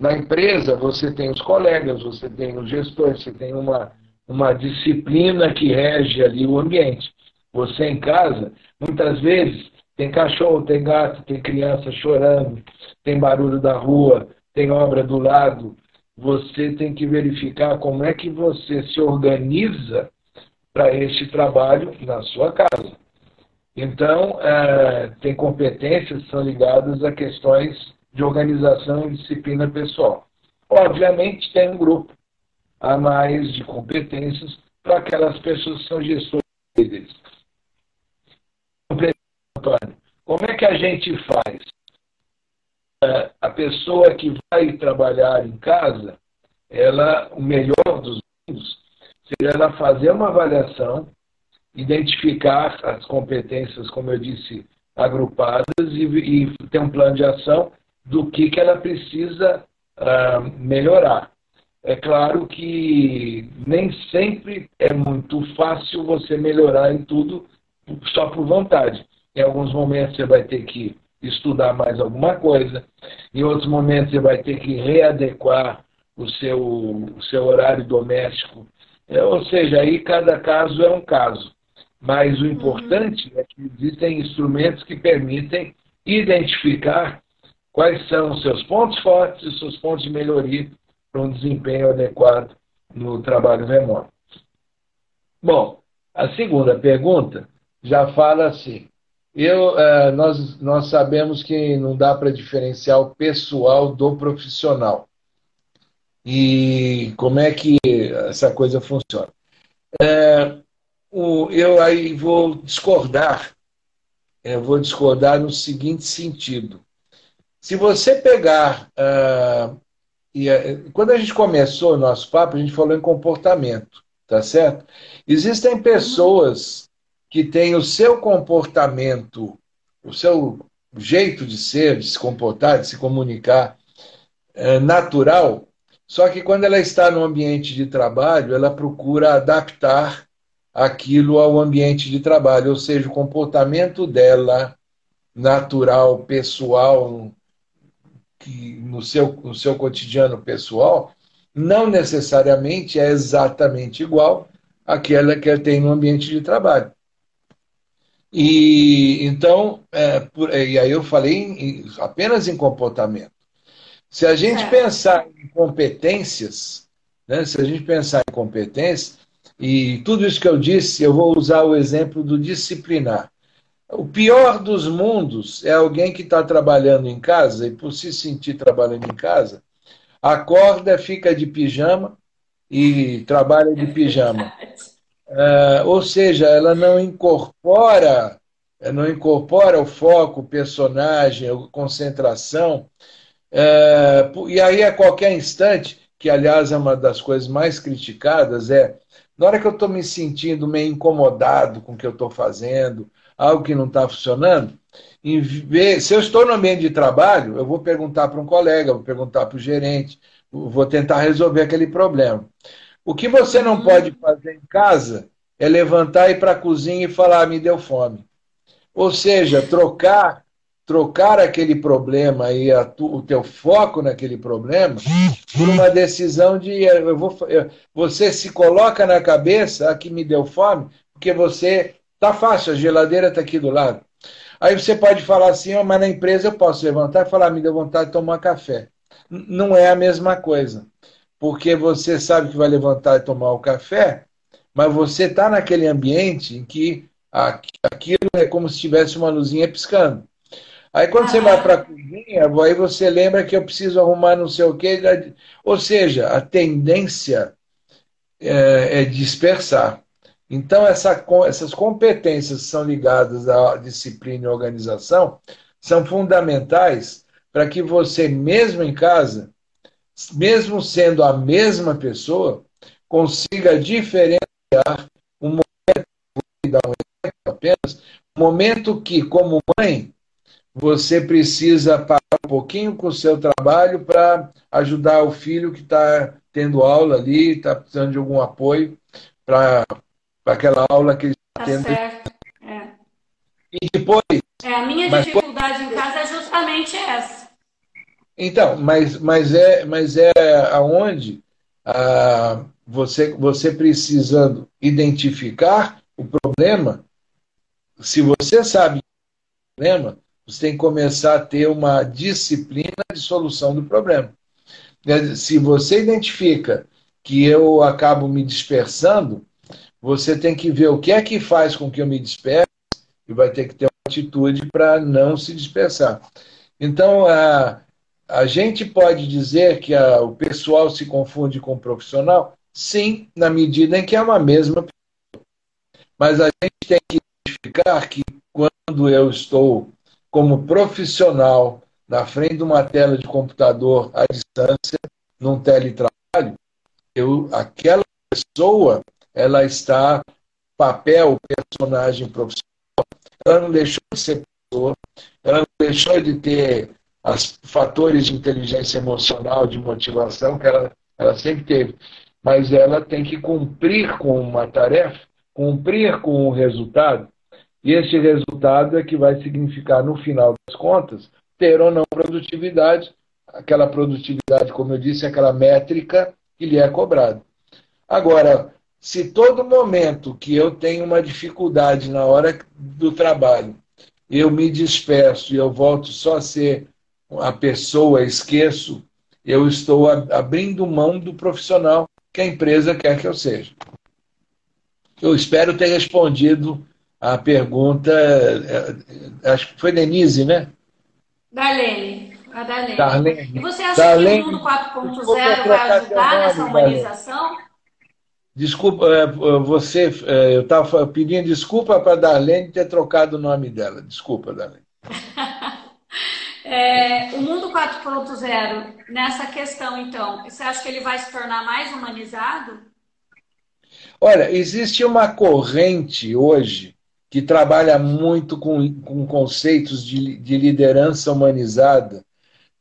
Na empresa, você tem os colegas, você tem os gestores, você tem uma, uma disciplina que rege ali o ambiente. Você em casa, muitas vezes, tem cachorro, tem gato, tem criança chorando, tem barulho da rua, tem obra do lado. Você tem que verificar como é que você se organiza para este trabalho na sua casa. Então, é, tem competências que são ligadas a questões de organização e disciplina pessoal. Obviamente, tem um grupo a mais de competências para aquelas pessoas que são gestores líderes. Como é que a gente faz? É, a pessoa que vai trabalhar em casa, ela, o melhor dos mundos, seria ela fazer uma avaliação, identificar as competências, como eu disse, agrupadas e, e ter um plano de ação do que, que ela precisa uh, melhorar. É claro que nem sempre é muito fácil você melhorar em tudo só por vontade. Em alguns momentos você vai ter que estudar mais alguma coisa, em outros momentos você vai ter que readequar o seu, o seu horário doméstico. É, ou seja, aí cada caso é um caso. Mas o uhum. importante é que existem instrumentos que permitem identificar quais são os seus pontos fortes e seus pontos de melhoria para um desempenho adequado no trabalho remoto. Bom, a segunda pergunta já fala assim. Eu, eh, nós, nós sabemos que não dá para diferenciar o pessoal do profissional. E como é que essa coisa funciona? É, o, eu aí vou discordar. Eu vou discordar no seguinte sentido. Se você pegar. Uh, e, uh, quando a gente começou o nosso papo, a gente falou em comportamento, tá certo? Existem pessoas que têm o seu comportamento, o seu jeito de ser, de se comportar, de se comunicar natural, só que quando ela está no ambiente de trabalho, ela procura adaptar aquilo ao ambiente de trabalho, ou seja, o comportamento dela natural, pessoal, que no seu, no seu cotidiano pessoal não necessariamente é exatamente igual àquela que ele tem no ambiente de trabalho. E então, é, por, e aí eu falei em, apenas em comportamento. Se a gente é. pensar em competências, né, se a gente pensar em competências, e tudo isso que eu disse, eu vou usar o exemplo do disciplinar. O pior dos mundos é alguém que está trabalhando em casa e, por se sentir trabalhando em casa, acorda, fica de pijama e trabalha de pijama. É, ou seja, ela não incorpora, não incorpora o foco, o personagem, a concentração. É, e aí, a qualquer instante, que aliás é uma das coisas mais criticadas, é na hora que eu estou me sentindo meio incomodado com o que eu estou fazendo, algo que não está funcionando, se eu estou no ambiente de trabalho, eu vou perguntar para um colega, vou perguntar para o gerente, vou tentar resolver aquele problema. O que você não pode fazer em casa é levantar e ir para a cozinha e falar, ah, me deu fome. Ou seja, trocar trocar aquele problema e o teu foco naquele problema por uma decisão de eu vou, eu, você se coloca na cabeça aqui me deu fome porque você tá fácil a geladeira está aqui do lado. Aí você pode falar assim oh, mas na empresa eu posso levantar e falar me deu vontade de tomar café. Não é a mesma coisa porque você sabe que vai levantar e tomar o café mas você está naquele ambiente em que aquilo é como se tivesse uma luzinha piscando Aí quando ah, você vai para a cozinha, aí você lembra que eu preciso arrumar não sei o quê. Ou seja, a tendência é, é dispersar. Então, essa, essas competências que são ligadas à disciplina e organização são fundamentais para que você, mesmo em casa, mesmo sendo a mesma pessoa, consiga diferenciar um momento, vou dar um exemplo apenas, um momento que, como mãe, você precisa parar um pouquinho com o seu trabalho para ajudar o filho que está tendo aula ali, está precisando de algum apoio para aquela aula que ele está tá tendo. Certo. É. E depois. É, a minha dificuldade em casa é justamente essa. Então, mas, mas, é, mas é aonde ah, você, você precisando identificar o problema, se você sabe o problema, você tem que começar a ter uma disciplina de solução do problema. Se você identifica que eu acabo me dispersando, você tem que ver o que é que faz com que eu me disperse e vai ter que ter uma atitude para não se dispersar. Então, a, a gente pode dizer que a, o pessoal se confunde com o profissional? Sim, na medida em que é uma mesma pessoa. Mas a gente tem que identificar que quando eu estou como profissional na frente de uma tela de computador à distância, num teletrabalho, eu, aquela pessoa ela está papel, personagem profissional, ela não deixou de ser pessoa, ela não deixou de ter os fatores de inteligência emocional, de motivação que ela, ela sempre teve, mas ela tem que cumprir com uma tarefa, cumprir com um resultado e este resultado é que vai significar, no final das contas, ter ou não produtividade, aquela produtividade, como eu disse, aquela métrica que lhe é cobrada. Agora, se todo momento que eu tenho uma dificuldade na hora do trabalho, eu me disperso e eu volto só a ser a pessoa, esqueço, eu estou abrindo mão do profissional que a empresa quer que eu seja. Eu espero ter respondido a pergunta, é, acho que foi Denise, né? Darlene. A Darlene. Darlene. E você acha Darlene, que o mundo 4.0 vai ajudar nessa humanização? Desculpa, é, você, é, eu estava pedindo desculpa para a Darlene ter trocado o nome dela. Desculpa, Darlene. é, o mundo 4.0, nessa questão, então, você acha que ele vai se tornar mais humanizado? Olha, existe uma corrente hoje que trabalha muito com, com conceitos de, de liderança humanizada,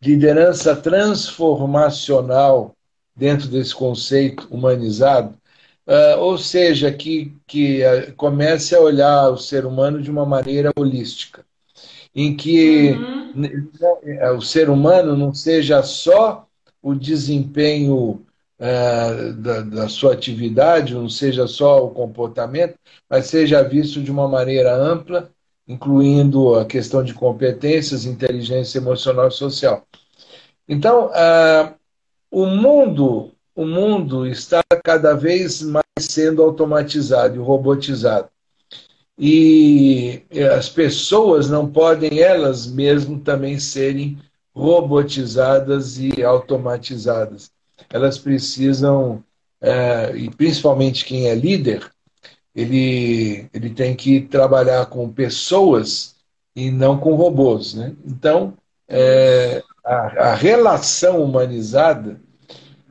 liderança transformacional dentro desse conceito humanizado, uh, ou seja, que, que uh, comece a olhar o ser humano de uma maneira holística, em que uhum. o ser humano não seja só o desempenho é, da, da, sua atividade, não seja só o comportamento, mas seja visto de uma maneira ampla incluindo a questão de competências, inteligência emocional e social. Então, uh, o mundo, o mundo está cada vez mais sendo automatizado e robotizado. E as pessoas não podem elas mesmas também serem robotizadas e automatizadas. Elas precisam, é, e principalmente quem é líder, ele, ele tem que trabalhar com pessoas e não com robôs. Né? Então, é, a, a relação humanizada,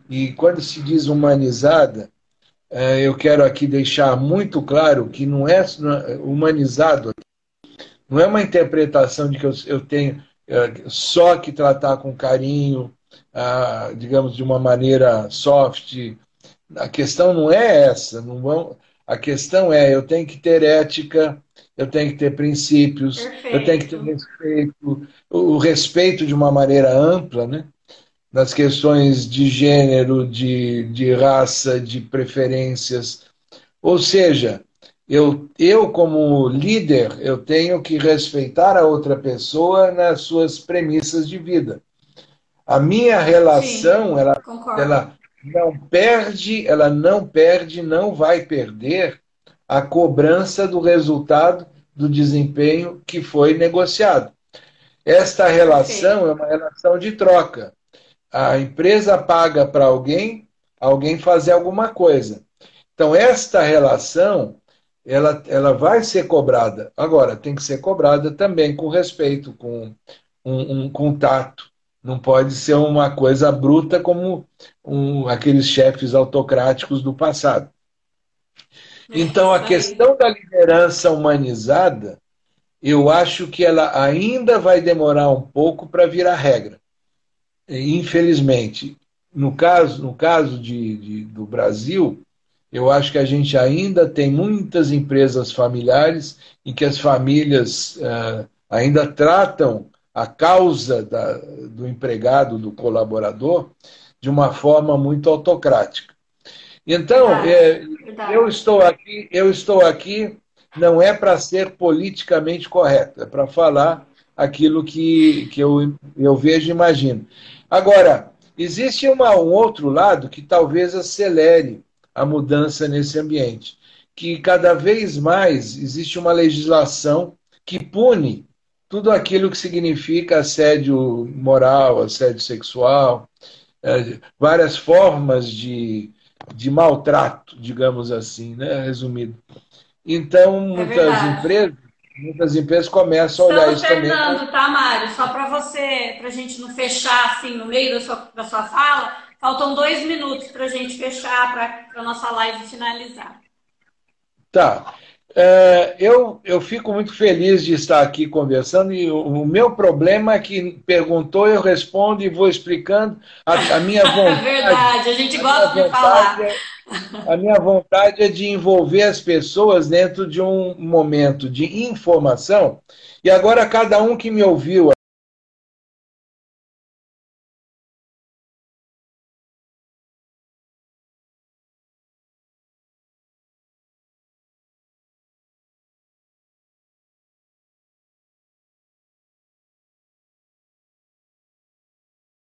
e quando se diz humanizada, é, eu quero aqui deixar muito claro que não é, humanizado, não é uma interpretação de que eu, eu tenho é, só que tratar com carinho, ah, digamos, de uma maneira soft. A questão não é essa. Não vão, a questão é: eu tenho que ter ética, eu tenho que ter princípios, Perfeito. eu tenho que ter respeito, o respeito de uma maneira ampla, né? nas questões de gênero, de, de raça, de preferências. Ou seja, eu, eu, como líder, eu tenho que respeitar a outra pessoa nas suas premissas de vida. A minha relação, Sim, ela, ela não perde, ela não perde, não vai perder a cobrança do resultado do desempenho que foi negociado. Esta relação é uma relação de troca. A empresa paga para alguém, alguém fazer alguma coisa. Então, esta relação, ela, ela vai ser cobrada. Agora, tem que ser cobrada também com respeito, com um, um contato. Não pode ser uma coisa bruta como um, aqueles chefes autocráticos do passado. Então, a questão da liderança humanizada, eu acho que ela ainda vai demorar um pouco para virar regra infelizmente, no caso, no caso de, de, do Brasil, eu acho que a gente ainda tem muitas empresas familiares em que as famílias uh, ainda tratam a causa da, do empregado, do colaborador, de uma forma muito autocrática. Então, é, eu estou aqui, eu estou aqui não é para ser politicamente correto, é para falar aquilo que, que eu, eu vejo e imagino. Agora, existe uma, um outro lado que talvez acelere a mudança nesse ambiente, que cada vez mais existe uma legislação que pune tudo aquilo que significa assédio moral, assédio sexual, é, várias formas de, de maltrato, digamos assim, né? resumido. Então, é muitas empresas Muitas empresas começam a olhar Estamos isso também. terminando, tá, Mário? Só para você, para a gente não fechar assim no meio da sua, da sua fala, faltam dois minutos para a gente fechar, para a nossa live finalizar. Tá. É, eu, eu fico muito feliz de estar aqui conversando e o, o, meu problema é que perguntou, eu respondo e vou explicando a, a minha vontade. É verdade, a gente gosta de falar. É, a minha vontade é de envolver as pessoas dentro de um momento de informação. E agora, cada um que me ouviu